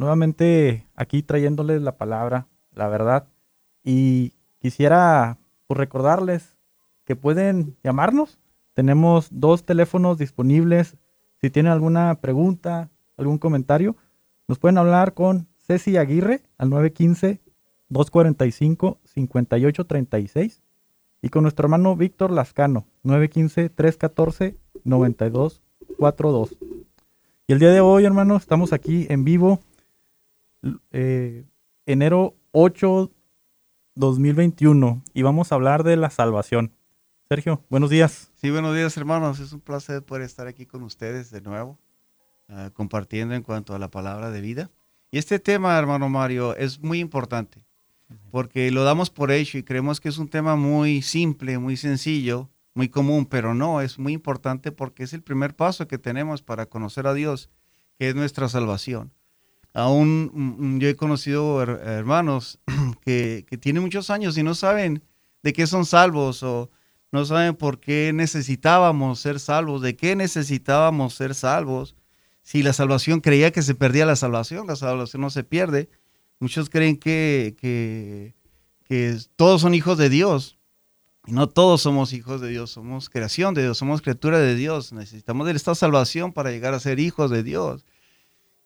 nuevamente aquí trayéndoles la palabra, la verdad. Y quisiera pues, recordarles que pueden llamarnos. Tenemos dos teléfonos disponibles. Si tienen alguna pregunta, algún comentario, nos pueden hablar con Ceci Aguirre al 915-245-5836 y con nuestro hermano Víctor Lascano, 915-314-9242. Y el día de hoy, hermano, estamos aquí en vivo eh, enero 8, 2021 y vamos a hablar de la salvación. Sergio, buenos días. Sí, buenos días hermanos. Es un placer poder estar aquí con ustedes de nuevo, ah, compartiendo en cuanto a la palabra de vida. Y este tema, hermano Mario, es muy importante porque lo damos por hecho y creemos que es un tema muy simple, muy sencillo, muy común, pero no, es muy importante porque es el primer paso que tenemos para conocer a Dios, que es nuestra salvación aún yo he conocido hermanos que, tienen muchos años y no saben de qué son salvos o no saben por qué necesitábamos ser salvos, de qué necesitábamos ser salvos. Si la salvación creía que se perdía la salvación, la salvación no se pierde. Muchos creen que, que, que todos son hijos de Dios. Y no todos somos hijos de Dios, somos creación de Dios, somos criatura de Dios. Necesitamos de esta salvación para llegar a ser hijos de Dios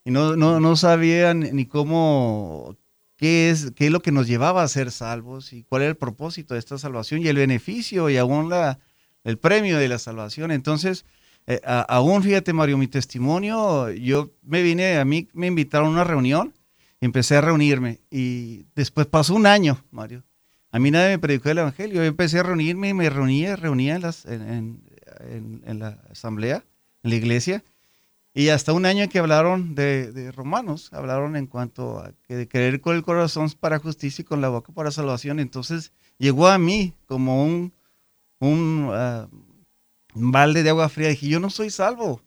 y no, no, no sabían ni cómo, qué es, qué es lo que nos llevaba a ser salvos y cuál era el propósito de esta salvación y el beneficio y aún la, el premio de la salvación. Entonces, eh, aún fíjate, Mario, mi testimonio, yo me vine, a mí me invitaron a una reunión, empecé a reunirme y después pasó un año, Mario. A mí nadie me predicó el Evangelio, yo empecé a reunirme y me reunía, reunía en, las, en, en la asamblea, en la iglesia, y hasta un año que hablaron de, romanos, hablaron en cuanto a que de creer con el corazón para justicia y con la boca para salvación. Entonces llegó a mí como un, un, ah, balde de agua fría. Dije, yo no soy salvo.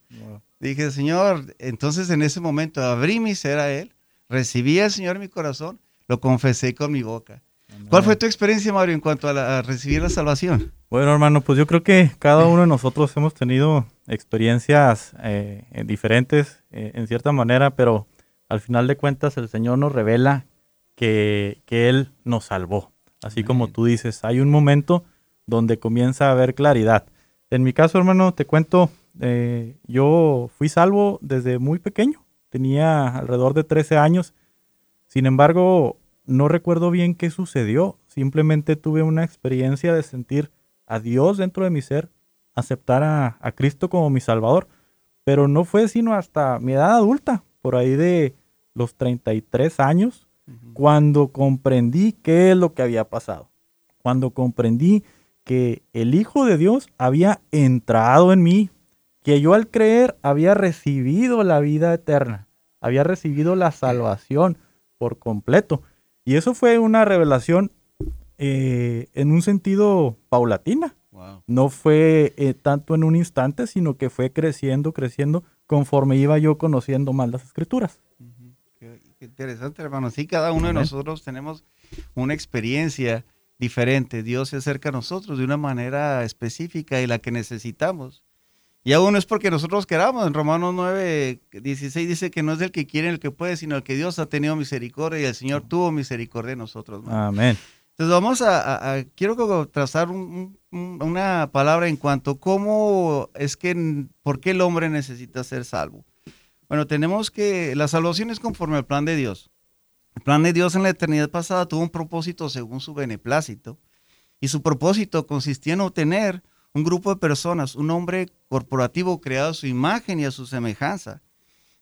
Dije, Señor, entonces en ese momento abrí mi ser a Él, recibí al Señor en mi corazón, lo confesé con mi boca. ¿Cuál fue tu experiencia, Mario, en cuanto a, recibir la salvación? Bueno, hermano, pues yo creo que cada uno de nosotros hemos tenido experiencias eh, diferentes eh, en cierta manera, pero al final de cuentas el Señor nos revela que, Él nos salvó. Así como tú dices, hay un momento donde comienza a haber claridad. En mi caso, hermano, te cuento, eh, yo fui salvo desde muy pequeño, tenía alrededor de 13 años. Sin embargo, no recuerdo bien qué sucedió. Simplemente tuve una experiencia de sentir a Dios dentro de mi ser, aceptar a, Cristo como mi Salvador. Pero no fue sino hasta mi edad adulta, por ahí de los 33 años, cuando comprendí qué es lo que había pasado. Cuando comprendí que el Hijo de Dios había entrado en mí, que yo al creer había recibido la vida eterna, había recibido la salvación por completo. Y eso fue una revelación eh, en un sentido paulatina. No fue eh, tanto en un instante, sino que fue creciendo, creciendo conforme iba yo conociendo más las escrituras. qué, interesante, hermano. Sí, cada uno de nosotros tenemos una experiencia diferente. Dios se acerca a nosotros de una manera específica y la que necesitamos. Y aún no es porque nosotros queramos. En Romanos 9, 16 dice que no es el que quiere el que puede, sino el que Dios ha tenido misericordia y el Señor tuvo misericordia de nosotros. Amén. Entonces vamos a, quiero trazar una palabra en cuanto a cómo es que, por qué el hombre necesita ser salvo. Bueno, tenemos que, la salvación es conforme al plan de Dios. El plan de Dios en la eternidad pasada tuvo un propósito según su beneplácito. Y su propósito consistía en obtener un grupo de personas, un hombre corporativo creado a su imagen y a su semejanza.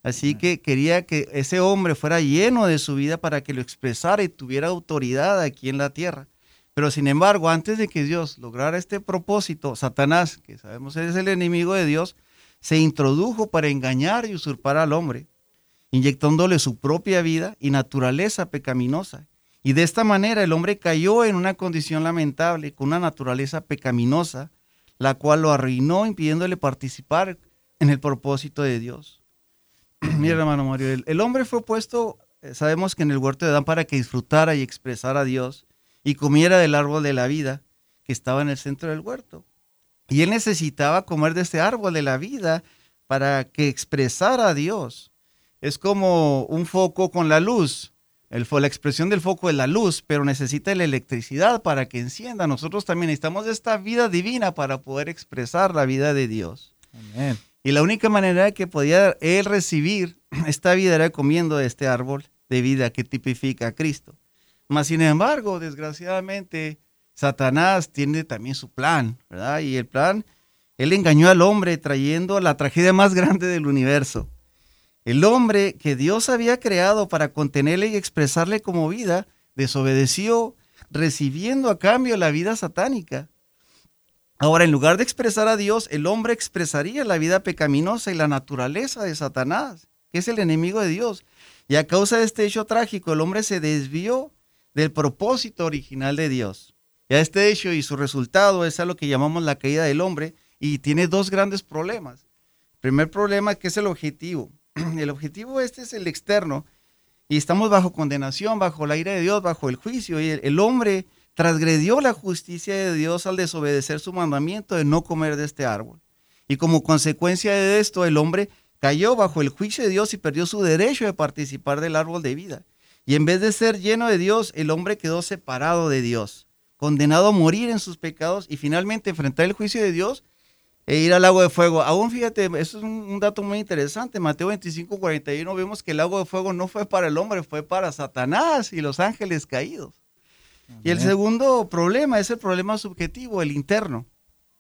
Así que quería que ese hombre fuera lleno de su vida para que lo expresara y tuviera autoridad aquí en la tierra. Pero sin embargo, antes de que Dios lograra este propósito, Satanás, que sabemos es el enemigo de Dios, se introdujo para engañar y usurpar al hombre. inyectándole su propia vida y naturaleza pecaminosa. Y de esta manera el hombre cayó en una condición lamentable, con una naturaleza pecaminosa, la cual lo arruinó impidiéndole participar en el propósito de Dios. Mira, hermano Mario, el, hombre fue puesto, eh, sabemos que en el huerto de Adán para que disfrutara y expresara a Dios y comiera del árbol de la vida que estaba en el centro del huerto. Y él necesitaba comer de este árbol de la vida para que expresara a Dios. Es como un foco con la luz. El, la expresión del foco es la luz, pero necesita la electricidad para que encienda. Nosotros también necesitamos esta vida divina para poder expresar la vida de Dios. Amén. Y la única manera que podía él recibir esta vida era comiendo de este árbol de vida que tipifica a Cristo. Mas, sin embargo, desgraciadamente, Satanás tiene también su plan, ¿verdad? Y el plan, él engañó al hombre trayendo la tragedia más grande del universo. El hombre que Dios había creado para contenerle y expresarle como vida, desobedeció, recibiendo a cambio la vida satánica. Ahora, en lugar de expresar a Dios, el hombre expresaría la vida pecaminosa y la naturaleza de Satanás, que es el enemigo de Dios. Y a causa de este hecho trágico, el hombre se desvió del propósito original de Dios. Y a este hecho y su resultado es a lo que llamamos la caída del hombre y tiene dos grandes problemas. Primer problema que es el objetivo. El objetivo este es el externo y estamos bajo condenación, bajo la ira de Dios, bajo el juicio y el, el hombre transgredió la justicia de Dios al desobedecer su mandamiento de no comer de este árbol. Y como consecuencia de esto, el hombre cayó bajo el juicio de Dios y perdió su derecho de participar del árbol de vida. Y en vez de ser lleno de Dios, el hombre quedó separado de Dios, condenado a morir en sus pecados y finalmente enfrentar el juicio de Dios e ir al lago de fuego. Aún fíjate, eso es un, dato muy interesante. Mateo 25, 41 vemos que el lago de fuego no fue para el hombre, fue para Satanás y los ángeles caídos. Y el segundo problema es el problema subjetivo, el interno.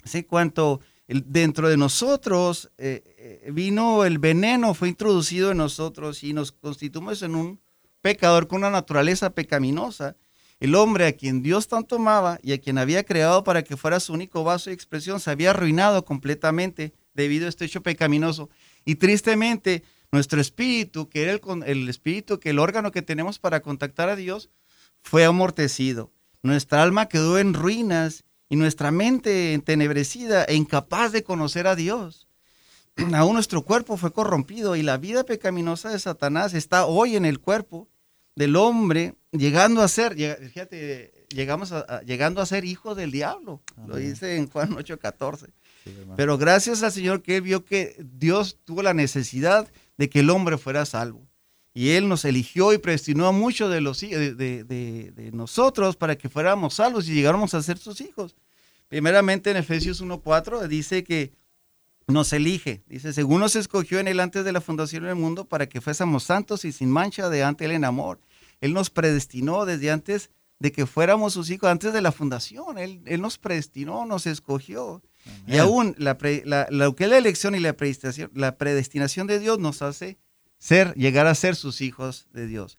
¿Sí? Cuanto dentro de nosotros eh, eh, vino el veneno, fue introducido en nosotros y nos constituimos en un pecador con una naturaleza pecaminosa. El hombre a quien Dios tanto amaba y a quien había creado para que fuera su único vaso de expresión se había arruinado completamente debido a este hecho pecaminoso. Y tristemente, nuestro espíritu, que era el, el espíritu, que el órgano que tenemos para contactar a Dios, fue amortecido. Nuestra alma quedó en ruinas y nuestra mente entenebrecida e incapaz de conocer a Dios. Aún nuestro cuerpo fue corrompido y la vida pecaminosa de Satanás está hoy en el cuerpo del hombre, llegando a ser, fíjate, llegamos a, llegando a ser hijo del diablo. Lo dice en Juan 8:14. Pero gracias al Señor que él vio que Dios tuvo la necesidad de que el hombre fuera salvo y Él nos eligió y predestinó a muchos de, los, de, de, nosotros para que fuéramos salvos y llegáramos a ser sus hijos. Primeramente en Efesios 1.4 dice que nos elige, dice, según nos escogió en Él antes de la fundación del mundo para que fuésemos santos y sin mancha de ante Él en amor. Él nos predestinó desde antes de que fuéramos sus hijos, antes de la fundación. Él, él nos predestinó, nos escogió. Y aún la, la, lo que es la elección y la predestinación, la predestinación de Dios nos hace ser, llegar a ser sus hijos de Dios.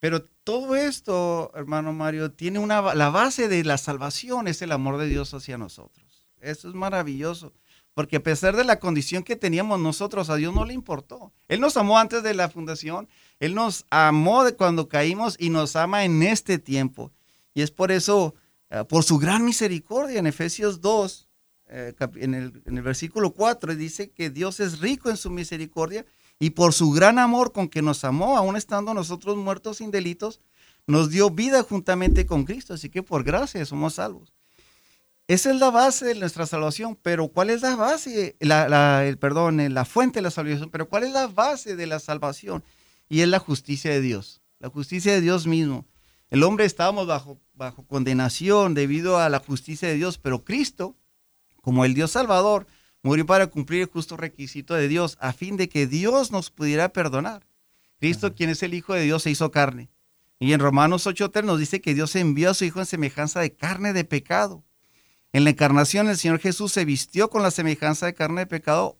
Pero todo esto, hermano Mario, tiene una, la base de la salvación es el amor de Dios hacia nosotros. Eso es maravilloso, porque a pesar de la condición que teníamos nosotros, a Dios no le importó. Él nos amó antes de la fundación, Él nos amó de cuando caímos y nos ama en este tiempo. Y es por eso, eh, por su gran misericordia, en Efesios 2, eh, en, el, en el versículo 4, dice que Dios es rico en su misericordia y por su gran amor con que nos amó, aún estando nosotros muertos sin delitos, nos dio vida juntamente con Cristo. Así que por gracia somos salvos. Esa es la base de nuestra salvación, pero ¿cuál es la base? La, el perdón, la fuente de la salvación, pero ¿cuál es la base de la salvación? Y es la justicia de Dios, la justicia de Dios mismo. El hombre estábamos bajo, bajo condenación debido a la justicia de Dios, pero Cristo, como el Dios Salvador, murió para cumplir el justo requisito de Dios, a fin de que Dios nos pudiera perdonar. Cristo, quien es el Hijo de Dios, se hizo carne. Y en Romanos 8.3 nos dice que Dios envió a su Hijo en semejanza de carne de pecado. En la encarnación el Señor Jesús se vistió con la semejanza de carne de pecado,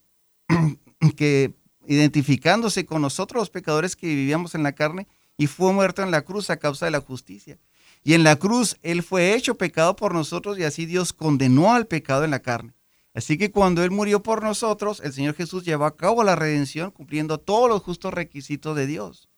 que identificándose con nosotros los pecadores que vivíamos en la carne, y fue muerto en la cruz a causa de la justicia. Y en la cruz Él fue hecho pecado por nosotros y así Dios condenó al pecado en la carne Así que cuando Él murió por nosotros, el Señor Jesús llevó a cabo la redención cumpliendo todos los justos requisitos de Dios.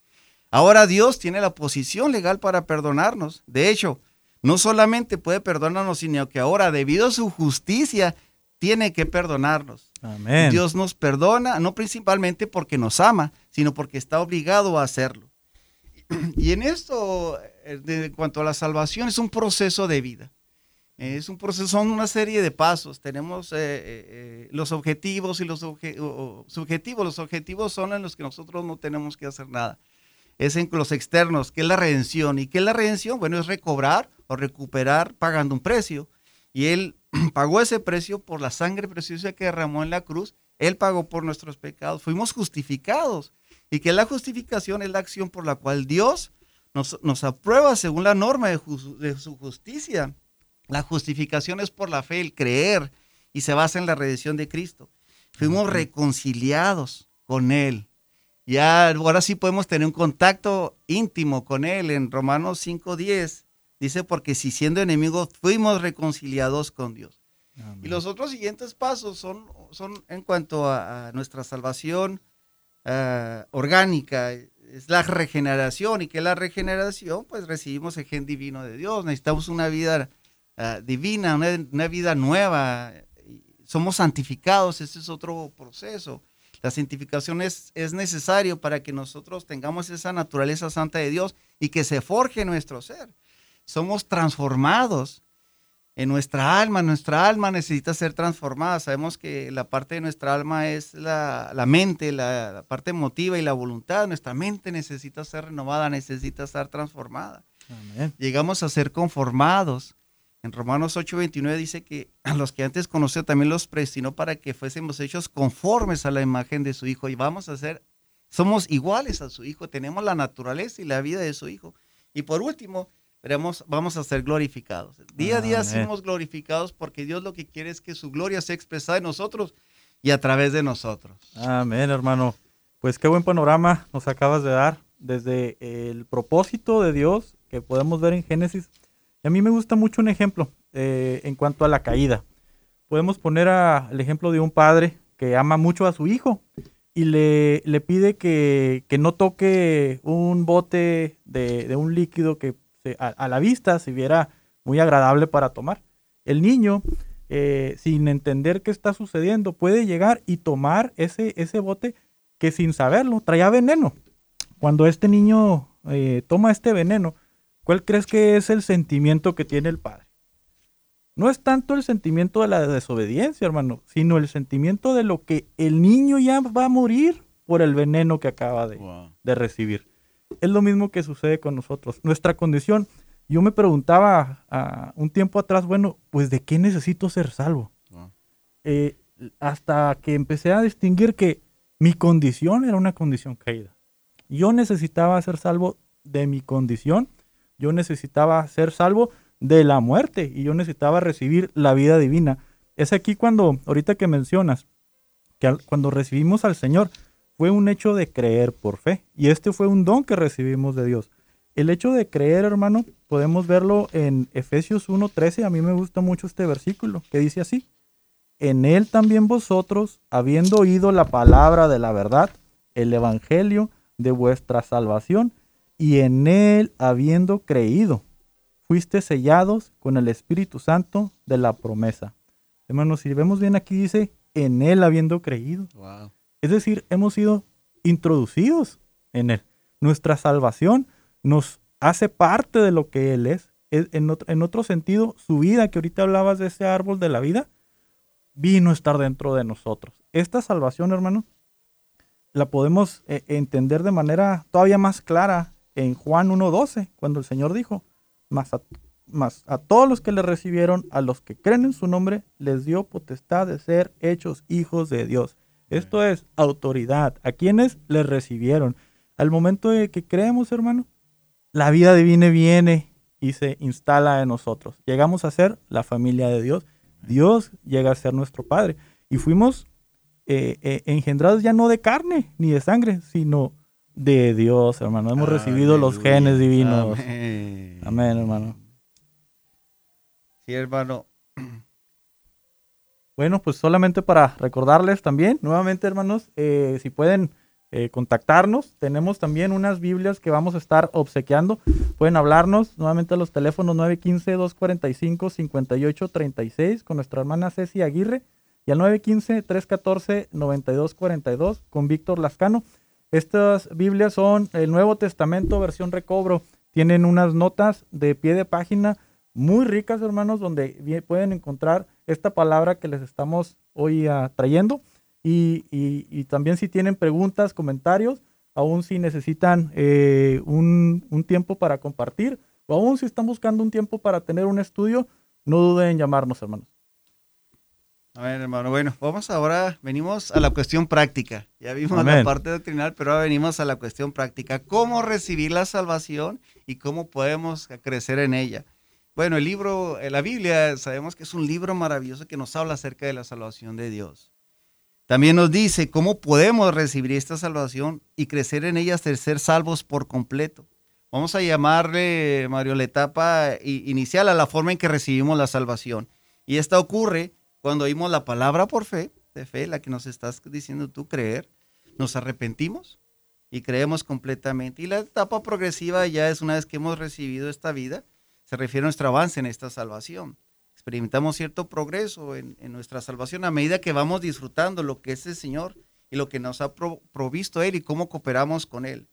Ahora Dios tiene la posición legal para perdonarnos. De hecho, no solamente puede perdonarnos, sino que ahora, debido a su justicia, tiene que perdonarnos. Amén. Dios nos perdona, no principalmente porque nos ama, sino porque está obligado a hacerlo. Y en esto, eh, en cuanto a la salvación, es un proceso de vida. Es un proceso, son una serie de pasos. Tenemos eh, eh, los objetivos y los subjetivos. Los objetivos son en los que nosotros no tenemos que hacer nada. Es en los externos, que es la redención. ¿Y qué es la redención? Bueno, es recobrar o recuperar pagando un precio. Y Él pagó ese precio por la sangre preciosa que derramó en la cruz. Él pagó por nuestros pecados. Fuimos justificados. Y que la justificación es la acción por la cual Dios nos, nos aprueba según la norma de, de su justicia la justificación es por la fe, el creer, y se basa en la redención de Cristo. Fuimos reconciliados con Él. Ya ahora sí podemos tener un contacto íntimo con Él. En Romanos 5.10 dice, porque si siendo enemigos fuimos reconciliados con Dios. Y los otros siguientes pasos son, son en cuanto a, nuestra salvación eh, orgánica, es la regeneración. ¿Y que la regeneración? Pues recibimos el gen divino de Dios. Necesitamos una vida Ah, divina, una, vida nueva. Somos santificados, ese es otro proceso. La santificación es, es necesario para que nosotros tengamos esa naturaleza santa de Dios y que se forje nuestro ser. Somos transformados en nuestra alma. Nuestra alma necesita ser transformada. Sabemos que la parte de nuestra alma es la, mente, la, la, parte emotiva y la voluntad. Nuestra mente necesita ser renovada, necesita ser transformada. Llegamos a ser conformados en Romanos 8:29 dice que a los que antes conoció también los predestinó para que fuésemos hechos conformes a la imagen de su Hijo. Y vamos a ser, somos iguales a su Hijo, tenemos la naturaleza y la vida de su Hijo. Y por último, veremos, vamos a ser glorificados. Día a día somos glorificados porque Dios lo que quiere es que su gloria sea expresada en nosotros y a través de nosotros. Amén, hermano. Pues qué buen panorama nos acabas de dar desde el propósito de Dios que podemos ver en Génesis a mí me gusta mucho un ejemplo eh, en cuanto a la caída. Podemos poner el ejemplo de un padre que ama mucho a su hijo y le, le pide que, no toque un bote de, un líquido que a, la vista se viera muy agradable para tomar. El niño, eh, sin entender qué está sucediendo, puede llegar y tomar ese, ese bote que sin saberlo traía veneno. Cuando este niño eh, toma este veneno, ¿Cuál crees que es el sentimiento que tiene el padre? No es tanto el sentimiento de la desobediencia, hermano, sino el sentimiento de lo que el niño ya va a morir por el veneno que acaba de, recibir. Es lo mismo que sucede con nosotros. Nuestra condición, yo me preguntaba ah, un tiempo atrás, bueno, pues de qué necesito ser salvo. Eh, hasta que empecé a distinguir que mi condición era una condición caída. Yo necesitaba ser salvo de mi condición yo necesitaba ser salvo de la muerte y yo necesitaba recibir la vida divina. Es aquí cuando, ahorita que mencionas, que cuando recibimos al Señor, fue un hecho de creer por fe. Y este fue un don que recibimos de Dios. El hecho de creer, hermano, podemos verlo en Efesios 1.13. A mí me gusta mucho este versículo, que dice así. En él también vosotros, habiendo oído la palabra de la verdad, el evangelio de vuestra salvación, y en él habiendo creído, fuiste sellados con el Espíritu Santo de la promesa. Hermanos, si vemos bien aquí dice, en él habiendo creído. Es decir, hemos sido introducidos en él. Nuestra salvación nos hace parte de lo que él es. En otro, en otro sentido, su vida, que ahorita hablabas de ese árbol de la vida, vino a estar dentro de nosotros. Esta salvación, hermano, la podemos eh, entender de manera todavía más clara en Juan 1.12, cuando el Señor dijo, más a, más a todos los que le recibieron, a los que creen en su nombre, les dio potestad de ser hechos hijos de Dios. Esto es autoridad. A quienes le recibieron. Al momento de que creemos, hermano, la vida divina viene y se instala en nosotros. Llegamos a ser la familia de Dios. Dios llega a ser nuestro Padre. Y fuimos eh, eh, engendrados ya no de carne ni de sangre, sino de Dios, hermano. Hemos recibido los genes divinos. Amén. hermano. Sí, hermano. Bueno, pues solamente para recordarles también, nuevamente hermanos, eh, si pueden eh, contactarnos, tenemos también unas Biblias que vamos a estar obsequiando. Pueden hablarnos nuevamente a los teléfonos 915-245-5836 con nuestra hermana Ceci Aguirre y al 915-314-9242 con Víctor Lascano. Estas Biblias son el Nuevo Testamento versión recobro. Tienen unas notas de pie de página muy ricas, hermanos, donde pueden encontrar esta palabra que les estamos hoy uh, trayendo. Y, y, y, también si tienen preguntas, comentarios, aún si necesitan eh, un, un, tiempo para compartir, o aún si están buscando un tiempo para tener un estudio, no duden en llamarnos, hermanos. A ver, hermano, bueno, vamos ahora, venimos a la cuestión práctica. Ya vimos Amén. la parte doctrinal, pero ahora venimos a la cuestión práctica. ¿Cómo recibir la salvación y cómo podemos crecer en ella? Bueno, el libro, eh, la Biblia, sabemos que es un libro maravilloso que nos habla acerca de la salvación de Dios. También nos dice cómo podemos recibir esta salvación y crecer en ella hasta ser salvos por completo. Vamos a llamarle, Mario, la etapa inicial a la forma en que recibimos la salvación. Y esta ocurre cuando oímos la palabra por fe, de fe, la que nos estás diciendo tú creer, nos arrepentimos y creemos completamente. Y la etapa progresiva ya es una vez que hemos recibido esta vida, se refiere a nuestro avance en esta salvación. Experimentamos cierto progreso en, nuestra salvación a medida que vamos disfrutando lo que es el Señor y lo que nos ha provisto Él y cómo cooperamos con Él.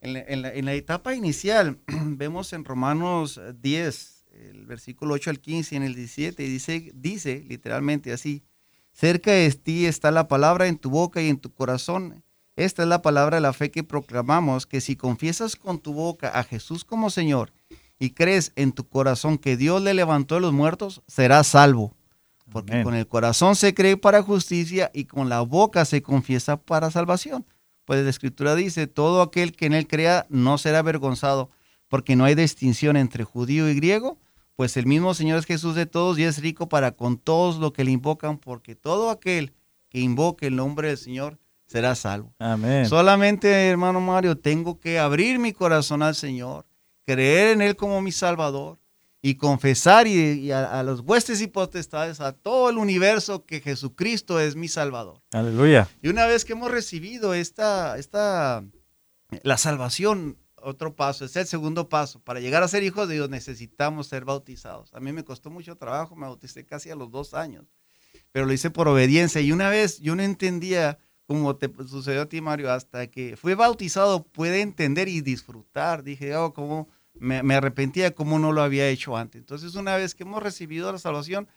En la, etapa inicial, vemos en Romanos 10, el versículo 8 al 15 y en el 17, dice, dice literalmente así, cerca de ti está la palabra en tu boca y en tu corazón. Esta es la palabra de la fe que proclamamos, que si confiesas con tu boca a Jesús como Señor y crees en tu corazón que Dios le levantó de los muertos, serás salvo. Porque con el corazón se cree para justicia y con la boca se confiesa para salvación. Pues la escritura dice, todo aquel que en él crea no será avergonzado, porque no hay distinción entre judío y griego, pues el mismo Señor es Jesús de todos y es rico para con todos los que le invocan, porque todo aquel que invoque el nombre del Señor será salvo. Amén. Solamente, hermano Mario, tengo que abrir mi corazón al Señor creer en Él como mi Salvador y confesar y, a, los huestes y potestades, a todo el universo que Jesucristo es mi Salvador. Aleluya. Y una vez que hemos recibido esta, esta, la salvación, otro paso, es el segundo paso. Para llegar a ser hijos de Dios necesitamos ser bautizados. A mí me costó mucho trabajo, me bauticé casi a los dos años, pero lo hice por obediencia. Y una vez yo no entendía como te sucedió a ti, Mario, hasta que fue bautizado, puede entender y disfrutar. Dije, oh, cómo me, arrepentía como no lo había hecho antes. Entonces, una vez que hemos recibido la salvación,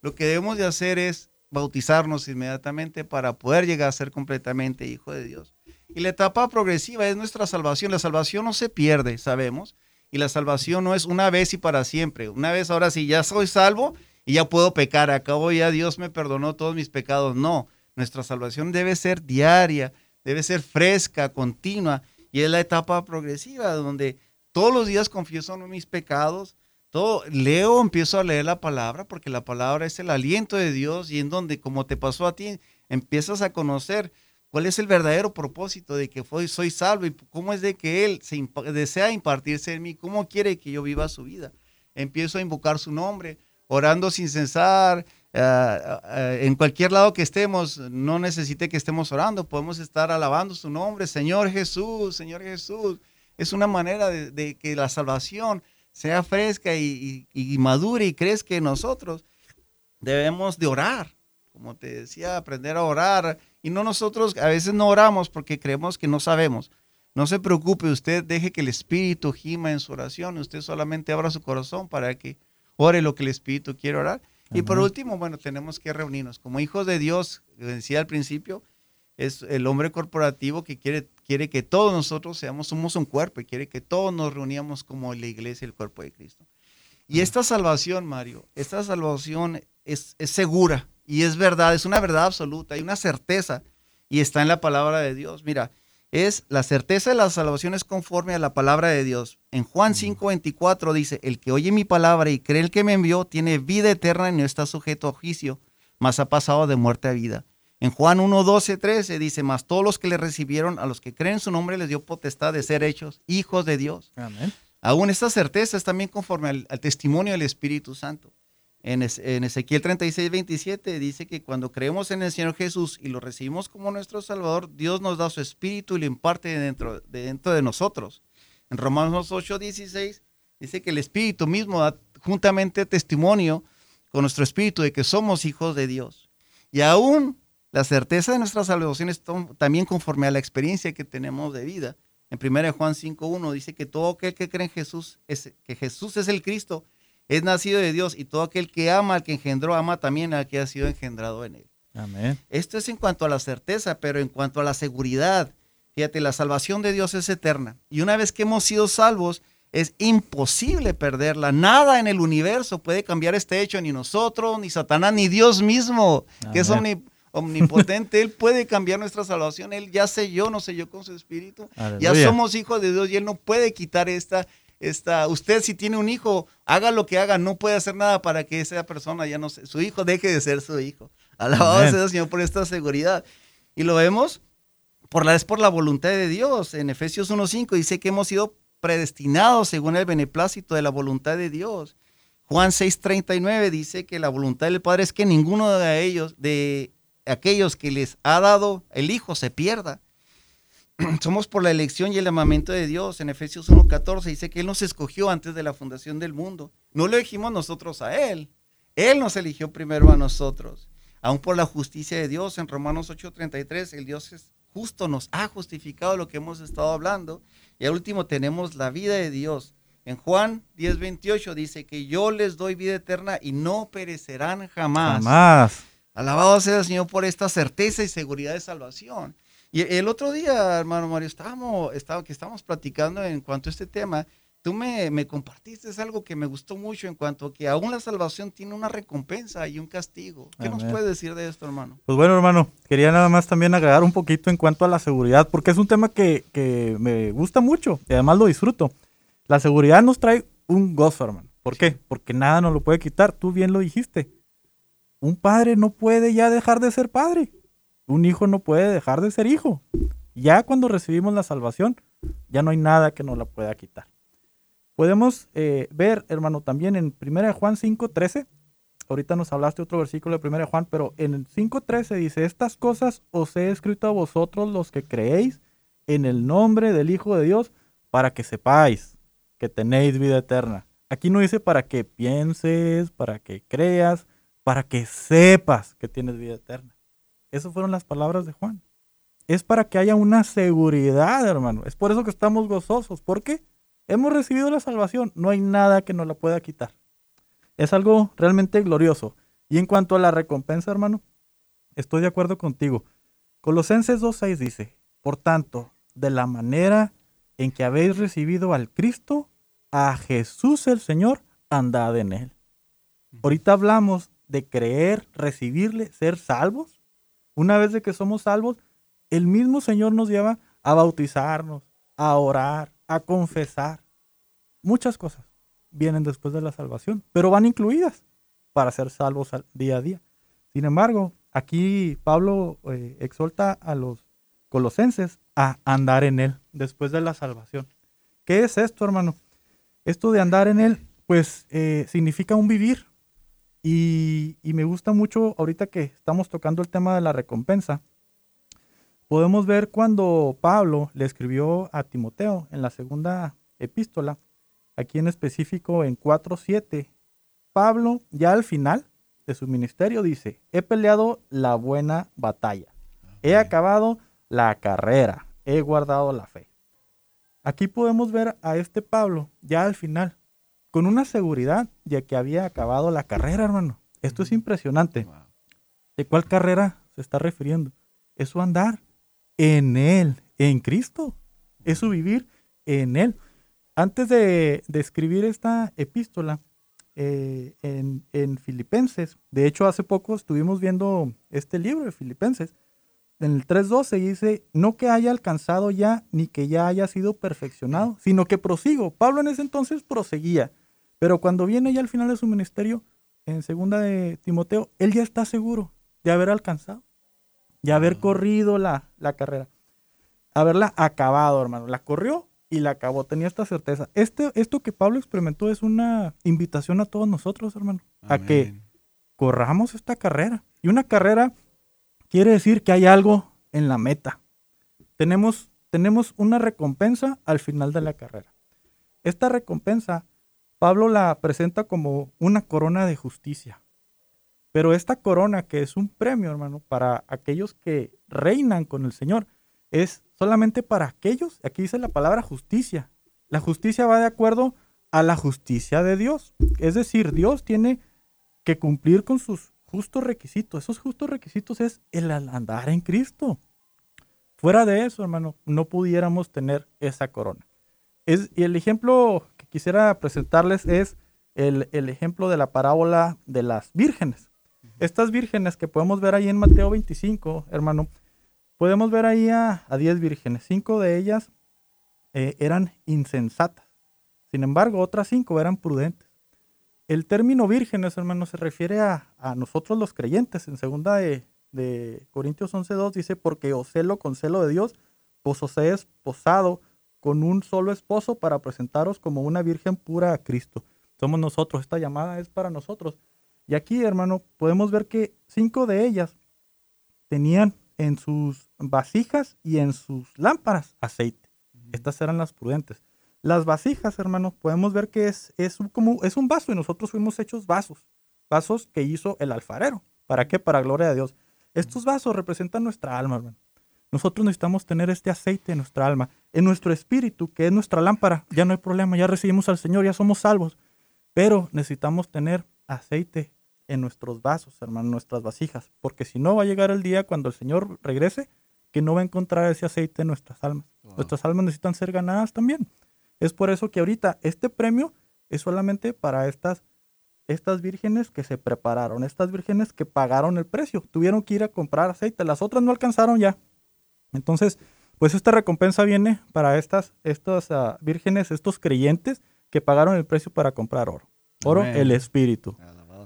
lo que debemos de hacer es bautizarnos inmediatamente para poder llegar a ser completamente hijo de Dios. Y la etapa progresiva es nuestra salvación. La salvación no se pierde, sabemos. Y la salvación no es una vez y para siempre. Una vez ahora sí, ya soy salvo y ya puedo pecar. Acabo ya Dios me perdonó todos mis pecados. No, nuestra salvación debe ser diaria, debe ser fresca, continua. Y es la etapa progresiva donde todos los días confieso mis pecados, todo, leo, empiezo a leer la palabra, porque la palabra es el aliento de Dios y en donde, como te pasó a ti, empiezas a conocer cuál es el verdadero propósito de que soy salvo y cómo es de que Él se desea impartirse en mí, cómo quiere que yo viva su vida. Empiezo a invocar su nombre, orando sin cesar, eh, eh, en cualquier lado que estemos, no necesite que estemos orando, podemos estar alabando su nombre, Señor Jesús, Señor Jesús es una manera de, que la salvación sea fresca y, madure y crezca en nosotros. Debemos de orar, como te decía, aprender a orar. Y no nosotros, a veces no oramos porque creemos que no sabemos. No se preocupe, usted deje que el Espíritu gima en su oración. Usted solamente abra su corazón para que ore lo que el Espíritu quiere orar. Y por último, bueno, tenemos que reunirnos. Como hijos de Dios, decía al principio, es el hombre corporativo que quiere, quiere que todos nosotros seamos, somos un cuerpo y quiere que todos nos reunamos como la iglesia, el cuerpo de Cristo. Y esta salvación, Mario, esta salvación es, es segura y es verdad, es una verdad absoluta, hay una certeza y está en la palabra de Dios. Mira, es la certeza de la salvación es conforme a la palabra de Dios. En Juan 5:24 dice, el que oye mi palabra y cree el que me envió tiene vida eterna y no está sujeto a juicio, mas ha pasado de muerte a vida. En Juan 1, 12, 13 dice, más todos los que le recibieron, a los que creen en su nombre, les dio potestad de ser hechos hijos de Dios. Amén. Aún esta certeza es también conforme al, testimonio del Espíritu Santo. En, Ezequiel 36, 27 dice que cuando creemos en el Señor Jesús y lo recibimos como nuestro Salvador, Dios nos da su espíritu y lo imparte dentro de, dentro de nosotros. En Romanos 8, 16 dice que el espíritu mismo da juntamente testimonio con nuestro espíritu de que somos hijos de Dios. Y aún la certeza de nuestra salvación es también conforme a la experiencia que tenemos de vida. En 1 Juan 5.1 dice que todo aquel que cree en Jesús, es, que Jesús es el Cristo, es nacido de Dios y todo aquel que ama al que engendró, ama también al que ha sido engendrado en él. Amén. Esto es en cuanto a la certeza, pero en cuanto a la seguridad, fíjate, la salvación de Dios es eterna. Y una vez que hemos sido salvos, es imposible perderla. Nada en el universo puede cambiar este hecho, ni nosotros, ni Satanás, ni Dios mismo, que es omnipotente. Él puede cambiar nuestra salvación. Él ya selló, no selló con su espíritu. Ya somos hijos de Dios y Él no puede quitar esta, esta. Usted si tiene un hijo, haga lo que haga, no puede hacer nada para que esa persona ya no su hijo deje de ser su hijo. Alabado sea Señor por esta seguridad. Y lo vemos por la, es por la voluntad de Dios. En Efesios 1.5 dice que hemos sido predestinados según el beneplácito de la voluntad de Dios. Juan 6:39 dice que la voluntad del Padre es que ninguno de ellos, de aquellos que les ha dado el Hijo, se pierda. Somos por la elección y el amamiento de Dios. En Efesios 1:14 dice que Él nos escogió antes de la fundación del mundo. No lo elegimos nosotros a Él. Él nos eligió primero a nosotros. Aún por la justicia de Dios, en Romanos 8:33, el Dios es justo nos ha justificado lo que hemos estado hablando y al último tenemos la vida de Dios. En Juan 10:28 dice que yo les doy vida eterna y no perecerán jamás. Jamás. Alabado sea el Señor por esta certeza y seguridad de salvación. Y el otro día, hermano Mario, estábamos, estábamos, que estábamos platicando en cuanto a este tema tú me, me, compartiste algo que me gustó mucho en cuanto a que aún la salvación tiene una recompensa y un castigo. ¿Qué nos puedes decir de esto, hermano? Pues bueno, hermano, quería nada más también agregar un poquito en cuanto a la seguridad, porque es un tema que, que me gusta mucho y además lo disfruto. La seguridad nos trae un gozo, hermano. ¿Por qué? Porque nada nos lo puede quitar. Tú bien lo dijiste. Un padre no puede ya dejar de ser padre. Un hijo no puede dejar de ser hijo. Ya cuando recibimos la salvación, ya no hay nada que nos la pueda quitar. Podemos eh, ver, hermano, también en 1 Juan 5.13, ahorita nos hablaste otro versículo de 1 Juan, pero en 5.13 dice, estas cosas os he escrito a vosotros los que creéis en el nombre del Hijo de Dios, para que sepáis que tenéis vida eterna. Aquí no dice para que pienses, para que creas, para que sepas que tienes vida eterna. Esas fueron las palabras de Juan. Es para que haya una seguridad, hermano. Es por eso que estamos gozosos. ¿Por qué? Hemos recibido la salvación, no hay nada que nos la pueda quitar. Es algo realmente glorioso. Y en cuanto a la recompensa, hermano, estoy de acuerdo contigo. Colosenses 2.6 dice, por tanto, de la manera en que habéis recibido al Cristo, a Jesús el Señor, andad en él. Ahorita hablamos de creer, recibirle, ser salvos. Una vez de que somos salvos, el mismo Señor nos lleva a bautizarnos, a orar, a confesar. Muchas cosas vienen después de la salvación, pero van incluidas para ser salvos día a día. Sin embargo, aquí Pablo eh, exhorta a los colosenses a andar en él después de la salvación. ¿Qué es esto, hermano? Esto de andar en él, pues eh, significa un vivir. Y, y me gusta mucho ahorita que estamos tocando el tema de la recompensa, podemos ver cuando Pablo le escribió a Timoteo en la segunda epístola, aquí en específico en 4.7, Pablo ya al final de su ministerio dice, he peleado la buena batalla, he acabado la carrera, he guardado la fe. Aquí podemos ver a este Pablo ya al final, con una seguridad de que había acabado la carrera, hermano. Esto es impresionante. ¿De cuál carrera se está refiriendo? Es su andar en Él, en Cristo. Es su vivir en Él. Antes de, escribir esta epístola eh, en, Filipenses, de hecho hace poco estuvimos viendo este libro de Filipenses, en el 3.12 dice, no que haya alcanzado ya, ni que ya haya sido perfeccionado, sino que prosigo. Pablo en ese entonces proseguía, pero cuando viene ya al final de su ministerio, en segunda de Timoteo, él ya está seguro de haber alcanzado y haber corrido la, carrera. Haberla acabado, hermano. La corrió y la acabó. Tenía esta certeza. Este, esto que Pablo experimentó es una invitación a todos nosotros, hermano. a que corramos esta carrera. Y una carrera quiere decir que hay algo en la meta. Tenemos, tenemos una recompensa al final de la carrera. Esta recompensa, Pablo la presenta como una corona de justicia. Pero esta corona, que es un premio, hermano, para aquellos que reinan con el Señor, es solamente para aquellos, aquí dice la palabra justicia. La justicia va de acuerdo a la justicia de Dios. Es decir, Dios tiene que cumplir con sus justos requisitos. Esos justos requisitos es el andar en Cristo. Fuera de eso, hermano, no pudiéramos tener esa corona. Es, y el ejemplo que quisiera presentarles es el, el ejemplo de la parábola de las vírgenes. Estas vírgenes que podemos ver ahí en Mateo 25, hermano, podemos ver ahí a 10 vírgenes. Cinco de ellas eh, eran insensatas. Sin embargo, otras cinco eran prudentes. El término vírgenes, hermano, se refiere a, nosotros los creyentes. En segunda de, de Corintios 11.2 dice, porque os celo con celo de Dios, pues os he esposado con un solo esposo para presentaros como una virgen pura a Cristo. Somos nosotros, esta llamada es para nosotros. Y aquí, hermano, podemos ver que cinco de ellas tenían en sus vasijas y en sus lámparas aceite. Estas eran las prudentes. Las vasijas, hermano, podemos ver que es, es, como, es un vaso y nosotros fuimos hechos vasos. Vasos que hizo el alfarero. ¿Para qué? Para gloria de Dios. Estos vasos representan nuestra alma, hermano. Nosotros necesitamos tener este aceite en nuestra alma, en nuestro espíritu, que es nuestra lámpara. Ya no hay problema, ya recibimos al Señor, ya somos salvos. Pero necesitamos tener aceite en nuestros vasos, hermano, nuestras vasijas, porque si no va a llegar el día cuando el Señor regrese que no va a encontrar ese aceite en nuestras almas. Nuestras almas necesitan ser ganadas también. Es por eso que ahorita este premio es solamente para estas estas vírgenes que se prepararon, estas vírgenes que pagaron el precio, tuvieron que ir a comprar aceite, las otras no alcanzaron ya. Entonces, pues esta recompensa viene para estas, estas ah, vírgenes, estos creyentes que pagaron el precio para comprar oro. Oro, el espíritu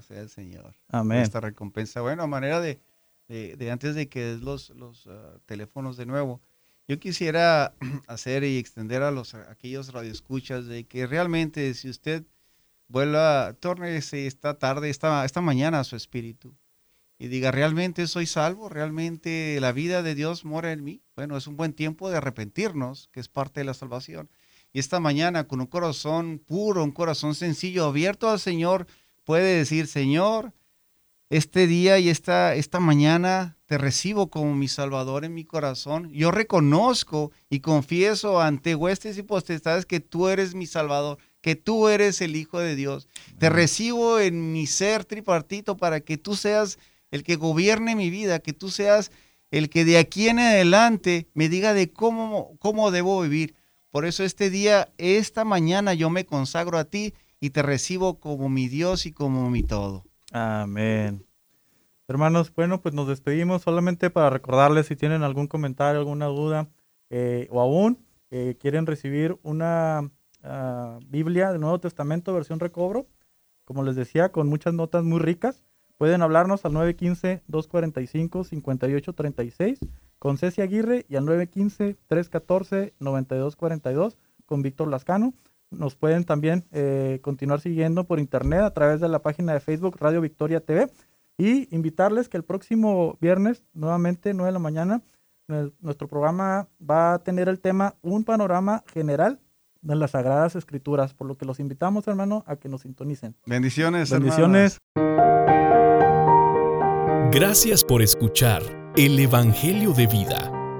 sea el Señor. Amén. Esta recompensa. Bueno, a manera de, de, antes de que los, los ah, teléfonos de nuevo, yo quisiera hacer y extender a los aquellos radioescuchas de que realmente si usted vuelva, tórnese esta tarde, esta, esta mañana a su espíritu y diga, ¿realmente soy salvo? ¿Realmente la vida de Dios mora en mí? Bueno, es un buen tiempo de arrepentirnos, que es parte de la salvación. Y esta mañana, con un corazón puro, un corazón sencillo, abierto al Señor, puede decir, Señor, este día y esta, esta mañana te recibo como mi Salvador en mi corazón. Yo reconozco y confieso ante huestes y potestades que tú eres mi Salvador, que tú eres el Hijo de Dios. Te recibo en mi ser tripartito para que tú seas el que gobierne mi vida, que tú seas el que de aquí en adelante me diga de cómo, cómo debo vivir. Por eso este día, esta mañana yo me consagro a ti y te recibo como mi Dios y como mi todo. Amén. Hermanos, bueno, pues nos despedimos solamente para recordarles si tienen algún comentario, alguna duda eh, o aún eh, quieren recibir una ah, Biblia del Nuevo Testamento versión recobro, como les decía, con muchas notas muy ricas. Pueden hablarnos al 915-245-5836 con Ceci Aguirre y al 915-314-9242 con Víctor Lascano. Nos pueden también eh, continuar siguiendo por internet a través de la página de Facebook Radio Victoria TV y invitarles que el próximo viernes, nuevamente 9 de la mañana, nuestro programa va a tener el tema Un panorama general de las Sagradas Escrituras, por lo que los invitamos, hermano, a que nos sintonicen. Bendiciones, Bendiciones. Gracias por escuchar el Evangelio de Vida